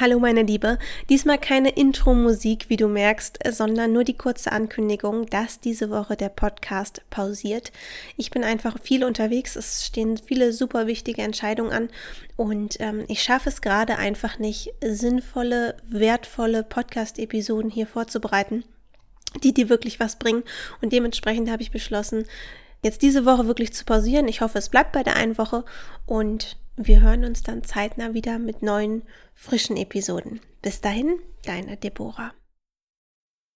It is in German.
Hallo meine Liebe, diesmal keine Intro-Musik, wie du merkst, sondern nur die kurze Ankündigung, dass diese Woche der Podcast pausiert. Ich bin einfach viel unterwegs, es stehen viele super wichtige Entscheidungen an. Und ähm, ich schaffe es gerade einfach nicht, sinnvolle, wertvolle Podcast-Episoden hier vorzubereiten, die dir wirklich was bringen. Und dementsprechend habe ich beschlossen, jetzt diese Woche wirklich zu pausieren. Ich hoffe, es bleibt bei der einen Woche. Und wir hören uns dann zeitnah wieder mit neuen, frischen Episoden. Bis dahin, deine Deborah.